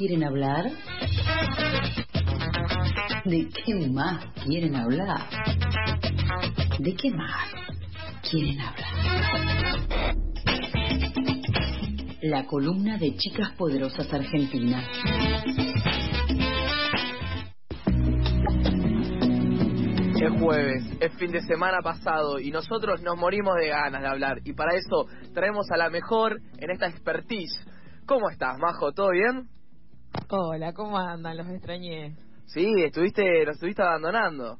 quieren hablar? ¿De qué más quieren hablar? ¿De qué más quieren hablar? La columna de Chicas Poderosas Argentinas. Es jueves, es fin de semana pasado y nosotros nos morimos de ganas de hablar y para eso traemos a la mejor en esta expertise. ¿Cómo estás, Majo? ¿Todo bien? Hola, ¿cómo andan? Los extrañé. Sí, estuviste, nos estuviste abandonando.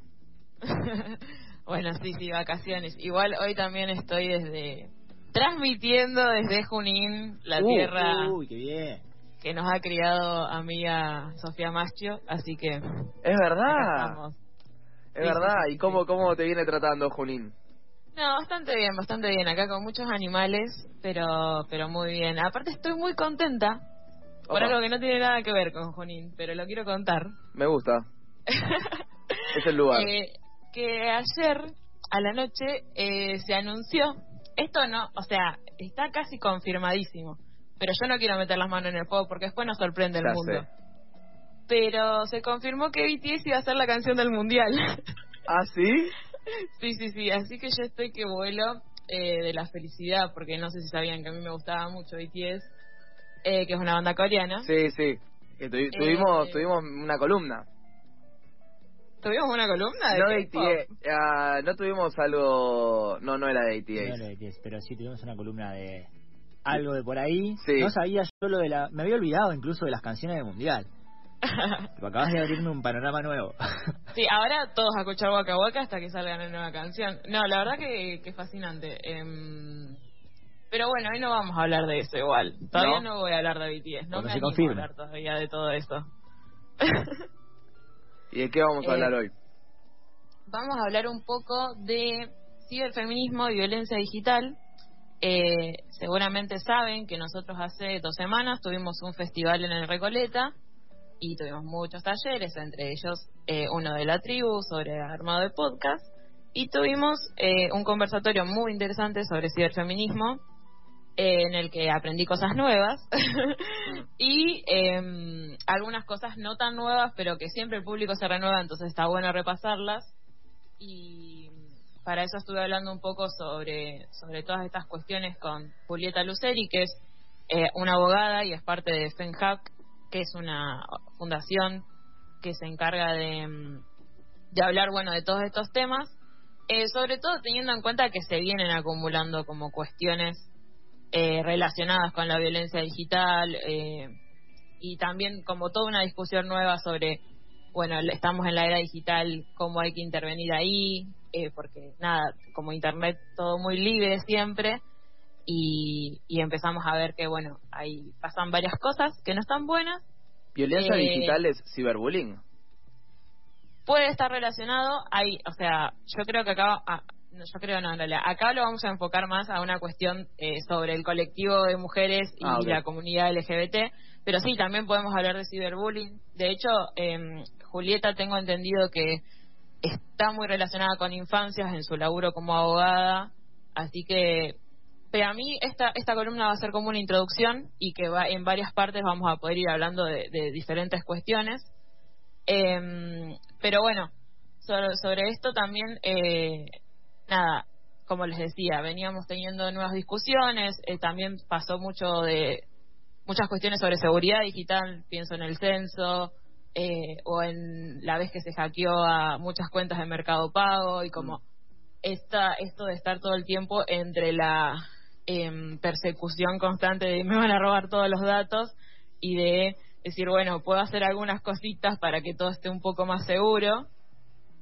bueno, sí, sí, vacaciones. Igual hoy también estoy desde transmitiendo desde Junín, la Uh, tierra Uy, qué bien. que nos ha criado amiga Sofía Maschio, así que Es verdad, es Sí, verdad. sí, ¿Y cómo, cómo te viene tratando Junín? No, bastante bien, bastante bien. Acá con muchos animales, pero pero muy bien. Aparte estoy muy contenta por Opa. algo que no tiene nada que ver con Junín, pero lo quiero contar. Me gusta, es el lugar. Eh, que ayer a la noche eh, se anunció, esto no, o sea, está casi confirmadísimo, pero yo no quiero meter las manos en el fuego porque después nos sorprende el Ya mundo. sé. Pero se confirmó que BTS iba a ser la canción del mundial. ¿Ah, sí? sí, sí, sí, así que yo estoy que vuelo eh, de la felicidad porque no sé si sabían que a mí me gustaba mucho BTS, eh, que es una banda coreana. Sí, sí. Que tuvi- tuvimos, Eh, tuvimos una columna. ¿Tuvimos una columna de No de? ATA, ah, no tuvimos algo... No, no era de ATA. No, no, es- pero sí tuvimos una columna de algo de por ahí. Sí. No sabía yo lo de la... Me había olvidado incluso de las canciones del Mundial. Acabas de abrirme un panorama nuevo. Sí, ahora todos a escuchar Waka Waka hasta que salga la nueva canción. No, la verdad que, que fascinante. Em, pero bueno, hoy no vamos a hablar de eso igual. Todavía ¿No? no, voy a hablar de BTS. No Cuando me se animo confirme. a hablar todavía de todo eso. ¿Y de qué vamos a Eh, hablar hoy? vamos a hablar un poco de ciberfeminismo y violencia digital. Eh, seguramente saben que nosotros hace dos semanas tuvimos un festival en el Recoleta y tuvimos muchos talleres, entre ellos eh, uno de la tribu sobre armado de podcast y tuvimos eh, un conversatorio muy interesante sobre ciberfeminismo eh, en el que aprendí cosas nuevas y em, algunas cosas no tan nuevas pero que siempre el público se renueva entonces está bueno repasarlas. Y para eso estuve hablando un poco sobre, sobre todas estas cuestiones con Julieta Luceri, que es eh, una abogada y es parte de FENHAC, que es una fundación que se encarga de, mm, de hablar bueno de todos estos temas, eh, sobre todo teniendo en cuenta que se vienen acumulando como cuestiones eh, relacionadas con la violencia digital eh, y también como toda una discusión nueva sobre bueno, estamos en la era digital, cómo hay que intervenir ahí, eh, porque nada, como Internet todo muy libre siempre, y, y empezamos a ver que, bueno, ahí pasan varias cosas que no están buenas, ¿Violencia eh, digital es ciberbullying? puede estar relacionado, hay, o sea, yo creo que acá, ah, no, yo creo no, en realidad, acá lo vamos a enfocar más a una cuestión eh, sobre el colectivo de mujeres y Ah, la comunidad LGBT, pero sí, también podemos hablar de ciberbullying. De hecho, em, Julieta tengo entendido que está muy relacionada con infancias en su laburo como abogada, así que pero a mí esta, esta columna va a ser como una introducción y que va en varias partes vamos a poder ir hablando de, de diferentes cuestiones. Em, pero bueno, sobre, sobre esto también, eh, nada, como les decía, veníamos teniendo nuevas discusiones, eh, también pasó mucho de muchas cuestiones sobre seguridad digital, pienso en el censo, eh, o en la vez que se hackeó a muchas cuentas de Mercado Pago y como esta, esto de estar todo el tiempo entre la em, persecución constante de me van a robar todos los datos y de decir, bueno, puedo hacer algunas cositas para que todo esté un poco más seguro,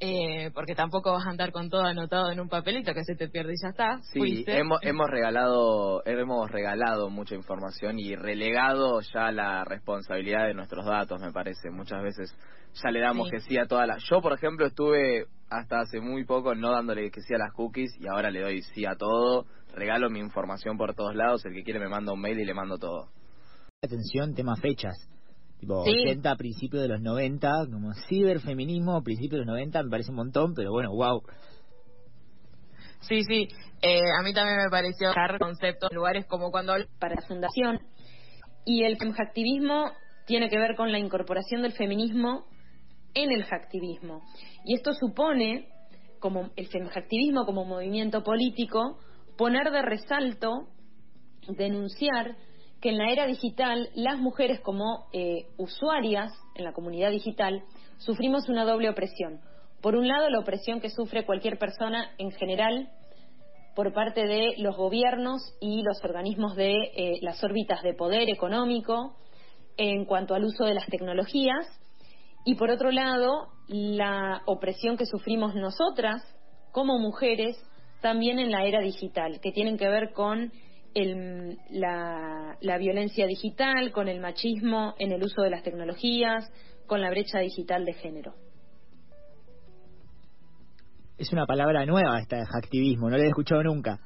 eh, porque tampoco vas a andar con todo anotado en un papelito que se te pierde y ya está. Sí, fuiste. hemos, hemos regalado hemos regalado mucha información y relegado ya la responsabilidad de nuestros datos, me parece. Muchas veces ya le damos Sí. que sí a todas las... Yo, por ejemplo, estuve hasta hace muy poco no dándole que sí a las cookies y ahora le doy sí a todo. Regalo mi información por todos lados. El que quiere me manda un mail y le mando todo. Atención, tema fechas. Tipo, Sí. 80 a principios de los 90, como ciberfeminismo, principios de los 90, me parece un montón, pero bueno, wow. Sí, sí. Eh, a mí también me pareció dejar conceptos lugares como cuando hablo para la fundación. Y el activismo tiene que ver con la incorporación del feminismo en el hacktivismo. Y esto supone, como el hacktivismo como movimiento político, poner de resalto, denunciar que en la era digital las mujeres como eh, usuarias en la comunidad digital sufrimos una doble opresión. Por un lado, la opresión que sufre cualquier persona en general por parte de los gobiernos y los organismos de eh, las órbitas de poder económico en cuanto al uso de las tecnologías y por otro lado la opresión que sufrimos nosotras como mujeres también en la era digital, que tienen que ver con la, violencia digital, con el machismo en el uso de las tecnologías, con la brecha digital de género. Es una palabra nueva esta de hacktivismo, no la he escuchado nunca.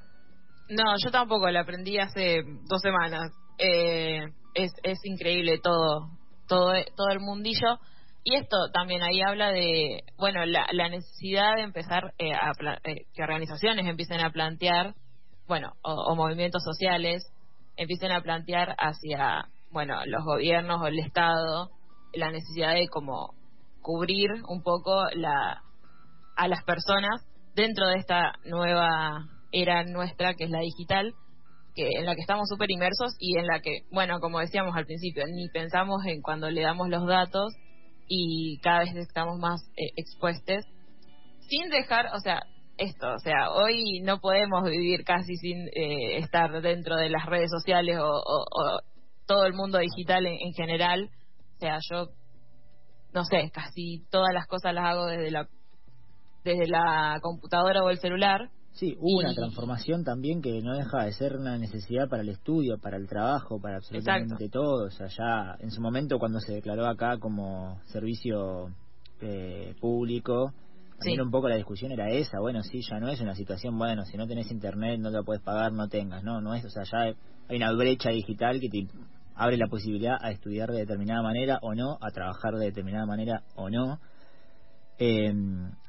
No, yo tampoco, la aprendí hace dos semanas. Eh, es, es increíble todo, todo, todo el mundillo. Y esto también ahí habla de, bueno, la, la necesidad de empezar eh, a, eh, que organizaciones empiecen a plantear, bueno, o, movimientos sociales empiecen a plantear hacia, bueno, los gobiernos o el Estado la necesidad de como cubrir un poco la, a las personas dentro de esta nueva era nuestra que es la digital que en la que estamos súper inmersos y en la que, bueno, como decíamos al principio, ni pensamos en cuando le damos los datos y cada vez estamos más eh, expuestos, sin dejar, o sea, esto, o sea, hoy no podemos vivir casi sin eh, estar dentro de las redes sociales o, todo el mundo digital en, general. O sea, yo, no sé, casi todas las cosas las hago desde la desde la computadora o el celular Sí, hubo una transformación también que no deja de ser una necesidad para el estudio, para el trabajo, para absolutamente todo. O sea, ya en su momento cuando se declaró acá como servicio eh, público, también un poco la discusión era esa. Bueno, sí, ya no es una situación, bueno, si no tenés internet no lo puedes pagar, no tengas. No, no es, o sea, ya hay una brecha digital que te abre la posibilidad a estudiar de determinada manera o no, a trabajar de determinada manera o no. Eh,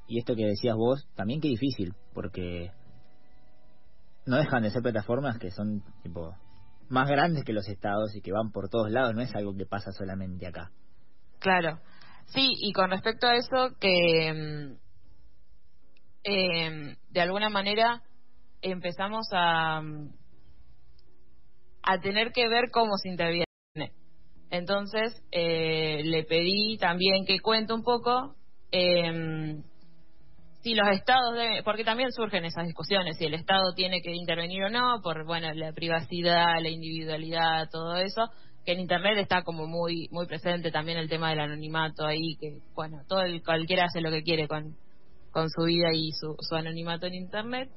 y esto que decías vos, también qué difícil, porque no dejan de ser plataformas que son tipo más grandes que los estados y que van por todos lados, no es algo que pasa solamente acá. Claro, sí, y con respecto a eso, que mm, eh, de alguna manera empezamos a, mm, a tener que ver cómo se interviene. Entonces, eh, le pedí también que cuente un poco eh, si los estados deben, porque también surgen esas discusiones, si el Estado tiene que intervenir o no, por bueno la privacidad, la individualidad, todo eso, que en Internet está como muy muy presente también el tema del anonimato ahí, que bueno, todo el, cualquiera hace lo que quiere con, con su vida y su, su anonimato en Internet.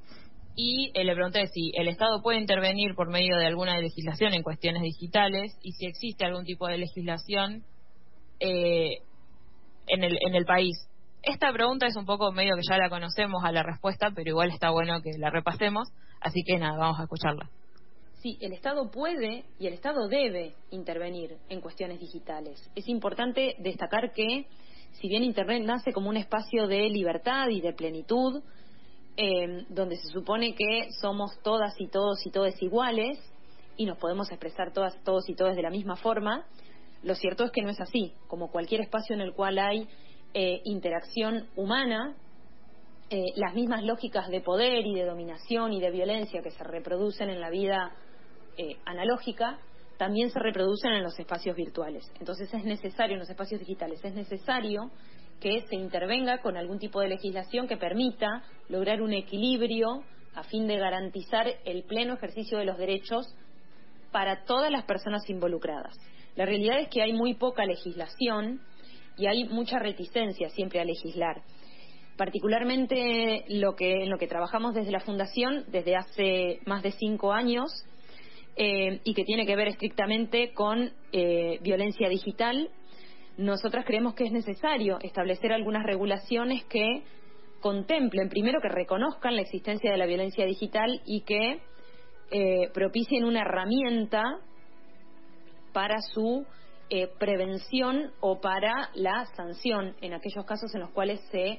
Y eh, le pregunté si el Estado puede intervenir por medio de alguna legislación en cuestiones digitales y si existe algún tipo de legislación eh, en, el, en el país esta pregunta es un poco medio que ya la conocemos a la respuesta, pero igual está bueno que la repasemos, así que nada, vamos a escucharla. Sí, el Estado puede y el Estado debe intervenir en cuestiones digitales. Es importante destacar que, si bien Internet nace como un espacio de libertad y de plenitud, eh, donde se supone que somos todas y todos y todas iguales y nos podemos expresar todas, todos y todas de la misma forma, lo cierto es que no es así. Como cualquier espacio en el cual hay eh, interacción humana, eh, las mismas lógicas de poder y de dominación y de violencia que se reproducen en la vida eh, analógica, también se reproducen en los espacios virtuales. Entonces es necesario, en los espacios digitales, es necesario que se intervenga con algún tipo de legislación que permita lograr un equilibrio a fin de garantizar el pleno ejercicio de los derechos para todas las personas involucradas. La realidad es que hay muy poca legislación y hay mucha reticencia siempre a legislar. Particularmente lo que, en lo que trabajamos desde la Fundación desde hace más de cinco años eh, y que tiene que ver estrictamente con eh, violencia digital, nosotras creemos que es necesario establecer algunas regulaciones que contemplen, primero que reconozcan la existencia de la violencia digital y que eh, propicien una herramienta para su eh, prevención o para la sanción en aquellos casos en los cuales se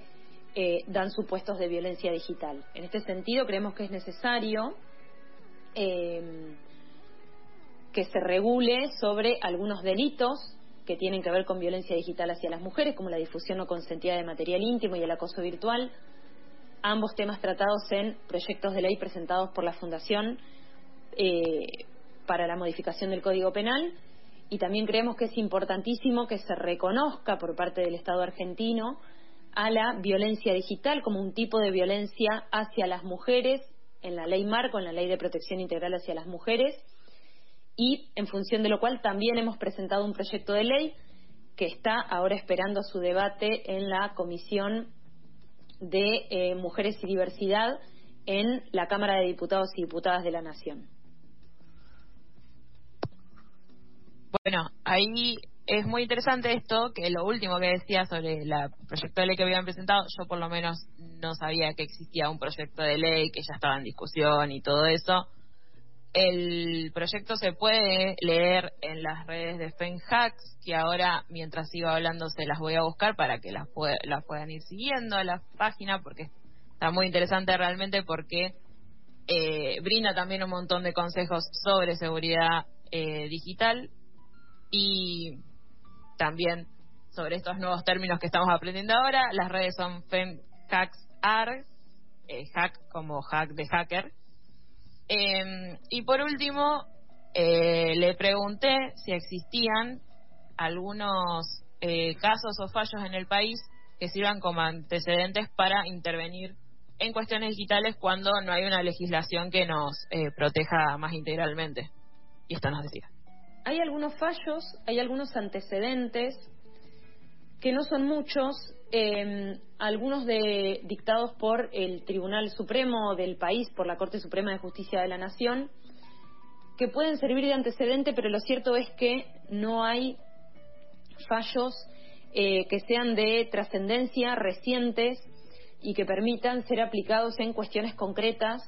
eh, dan supuestos de violencia digital. En este sentido, creemos que es necesario eh, que se regule sobre algunos delitos que tienen que ver con violencia digital hacia las mujeres, como la difusión no consentida de material íntimo y el acoso virtual. Ambos temas tratados en proyectos de ley presentados por la Fundación eh, para la modificación del Código Penal. Y también creemos que es importantísimo que se reconozca por parte del Estado argentino a la violencia digital como un tipo de violencia hacia las mujeres en la ley marco, en la ley de protección integral hacia las mujeres y en función de lo cual también hemos presentado un proyecto de ley que está ahora esperando su debate en la Comisión de eh, Mujeres y Diversidad en la Cámara de Diputados y Diputadas de la Nación. Bueno, ahí es muy interesante esto, que lo último que decía sobre el proyecto de ley que habían presentado, yo por lo menos no sabía que existía un proyecto de ley, que ya estaba en discusión y todo eso. El proyecto se puede leer en las redes de FenHacks, que ahora, mientras sigo hablando, se las voy a buscar para que las, las puedan ir siguiendo a la página, porque está muy interesante realmente, porque eh, brinda también un montón de consejos sobre seguridad eh, digital y también sobre estos nuevos términos que estamos aprendiendo ahora. Las redes son FemHacksAr, eh, hack como hack de hacker, Em, y por último, eh, le pregunté si existían algunos eh, casos o fallos en el país que sirvan como antecedentes para intervenir en cuestiones digitales cuando no hay una legislación que nos eh, proteja más integralmente. Y esto nos decía. Hay algunos fallos, hay algunos antecedentes que no son muchos, eh, algunos de, dictados por el Tribunal Supremo del país, por la Corte Suprema de Justicia de la Nación, que pueden servir de antecedente, pero lo cierto es que no hay fallos eh, que sean de trascendencia recientes y que permitan ser aplicados en cuestiones concretas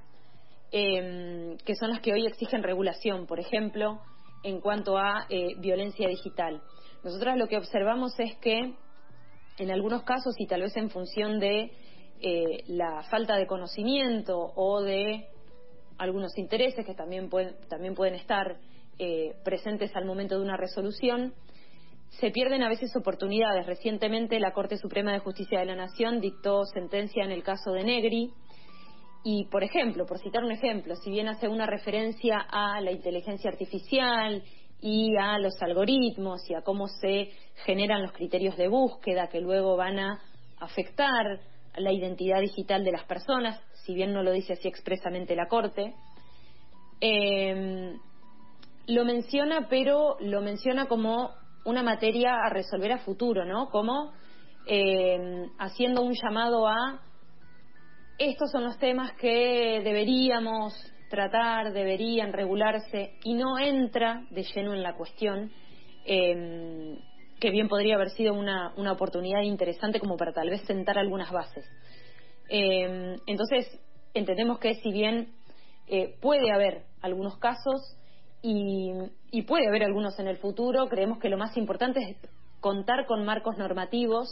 eh, que son las que hoy exigen regulación, por ejemplo, en cuanto a eh, violencia digital. Nosotras lo que observamos es que en algunos casos y tal vez en función de eh, la falta de conocimiento o de algunos intereses que también pueden, también pueden estar eh, presentes al momento de una resolución, se pierden a veces oportunidades. Recientemente la Corte Suprema de Justicia de la Nación dictó sentencia en el caso de Negri y, por ejemplo, por citar un ejemplo, si bien hace una referencia a la inteligencia artificial y a los algoritmos y a cómo se generan los criterios de búsqueda que luego van a afectar la identidad digital de las personas, si bien no lo dice así expresamente la Corte. Eh, lo menciona, pero lo menciona como una materia a resolver a futuro, ¿no? Como eh, haciendo un llamado a estos son los temas que deberíamos tratar, deberían regularse y no entra de lleno en la cuestión, em, que bien podría haber sido una, una, oportunidad interesante como para tal vez sentar algunas bases. Em, entonces, entendemos que si bien eh, puede haber algunos casos y, y puede haber algunos en el futuro, creemos que lo más importante es contar con marcos normativos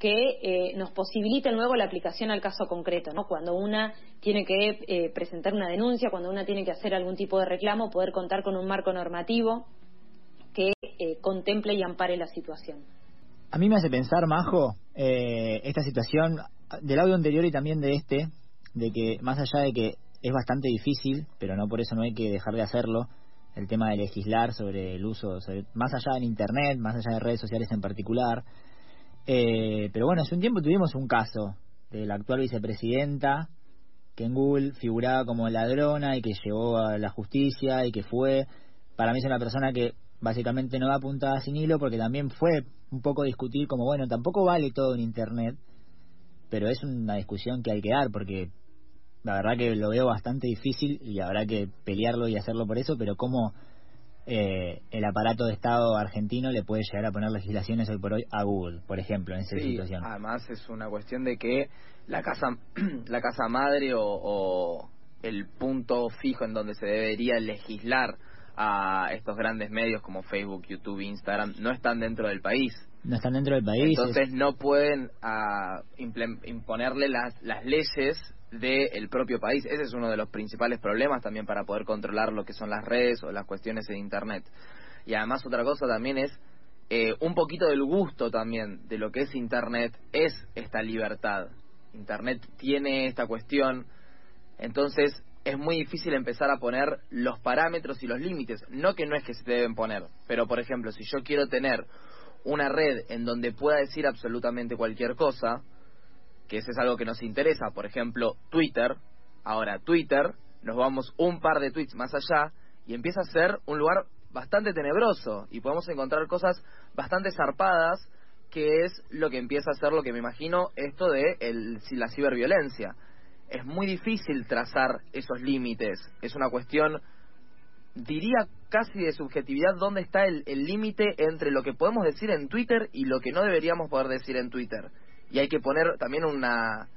que eh, nos posibiliten luego la aplicación al caso concreto, ¿no? Cuando una tiene que eh, presentar una denuncia, cuando una tiene que hacer algún tipo de reclamo, poder contar con un marco normativo que eh, contemple y ampare la situación. A mí me hace pensar, Majo, esta situación del audio anterior y también de este, de que más allá de que es bastante difícil, pero no por eso no hay que dejar de hacerlo, el tema de legislar sobre el uso, más allá en Internet, más allá de redes sociales en particular, eh, pero bueno, hace un tiempo tuvimos un caso de la actual vicepresidenta que en Google figuraba como ladrona y que llegó a la justicia y que fue, para mí es una persona que básicamente no da puntada sin hilo porque también fue un poco discutir como, bueno, tampoco vale todo en Internet, pero es una discusión que hay que dar porque la verdad que lo veo bastante difícil y habrá que pelearlo y hacerlo por eso, pero cómo eh, el aparato de Estado argentino le puede llegar a poner legislaciones hoy por hoy a Google, por ejemplo, en esa situación. Además es una cuestión de que la casa, la casa madre o, el punto fijo en donde se debería legislar a estos grandes medios como Facebook, YouTube, Instagram no están dentro del país. No están dentro del país. Entonces no pueden uh, imponerle las, las leyes del propio país. Ese es uno de los principales problemas también para poder controlar lo que son las redes o las cuestiones de Internet. Y además otra cosa también es eh, un poquito del gusto también de lo que es Internet es esta libertad. Internet tiene esta cuestión, entonces es muy difícil empezar a poner los parámetros y los límites. No que no es que se deben poner, pero por ejemplo, si yo quiero tener una red en donde pueda decir absolutamente cualquier cosa, que eso es algo que nos interesa, por ejemplo, Twitter, ahora Twitter, nos vamos un par de tweets más allá y empieza a ser un lugar bastante tenebroso y podemos encontrar cosas bastante zarpadas que es lo que empieza a ser lo que me imagino esto de el, la ciberviolencia. Es muy difícil trazar esos límites, es una cuestión, diría casi de subjetividad, dónde está el límite entre lo que podemos decir en Twitter y lo que no deberíamos poder decir en Twitter. Y hay que poner también una,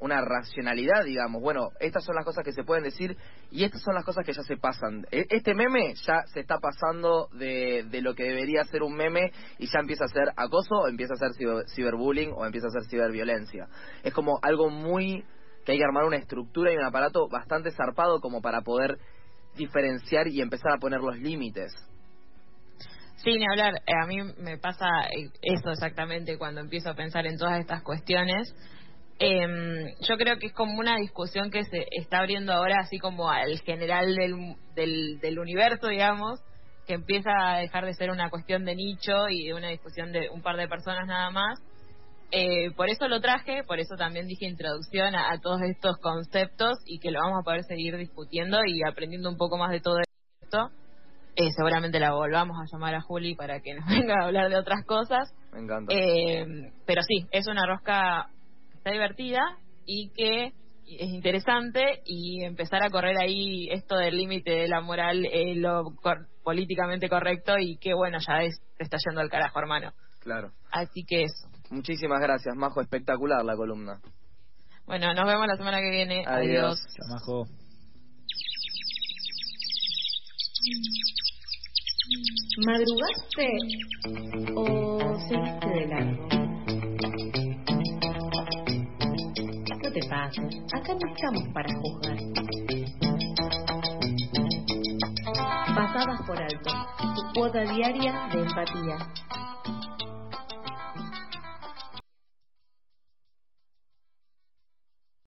una racionalidad, digamos, bueno, estas son las cosas que se pueden decir y estas son las cosas que ya se pasan. E, este meme ya se está pasando de, de lo que debería ser un meme y ya empieza a ser acoso empieza a ser ciberbullying o empieza a ser ciberviolencia. Es como algo muy que hay que armar una estructura y un aparato bastante zarpado como para poder diferenciar y empezar a poner los límites. Sí, ni hablar. Eh, a mí me pasa eso exactamente cuando empiezo a pensar en todas estas cuestiones. Eh, yo creo que es como una discusión que se está abriendo ahora, así como al general del, del, del, universo, digamos, que empieza a dejar de ser una cuestión de nicho y de una discusión de un par de personas nada más. Eh, por eso lo traje, por eso también dije introducción a, todos estos conceptos y que lo vamos a poder seguir discutiendo y aprendiendo un poco más de todo esto. Eh, seguramente la volvamos a llamar a Juli para que nos venga a hablar de otras cosas. Me encanta. Eh, pero sí, es una rosca está divertida y que es interesante y empezar a correr ahí esto del límite de la moral, eh, lo políticamente correcto y que bueno, ya es, te está yendo al carajo, hermano. Claro. Así que eso. Muchísimas gracias, Majo, espectacular la columna. Bueno, nos vemos la semana que viene. Adiós. Adiós. Majo. ¿Madrugaste o seguiste de largo? te pases. Acá no estamos para juzgar. Pasadas por alto. Tu cuota diaria de empatía.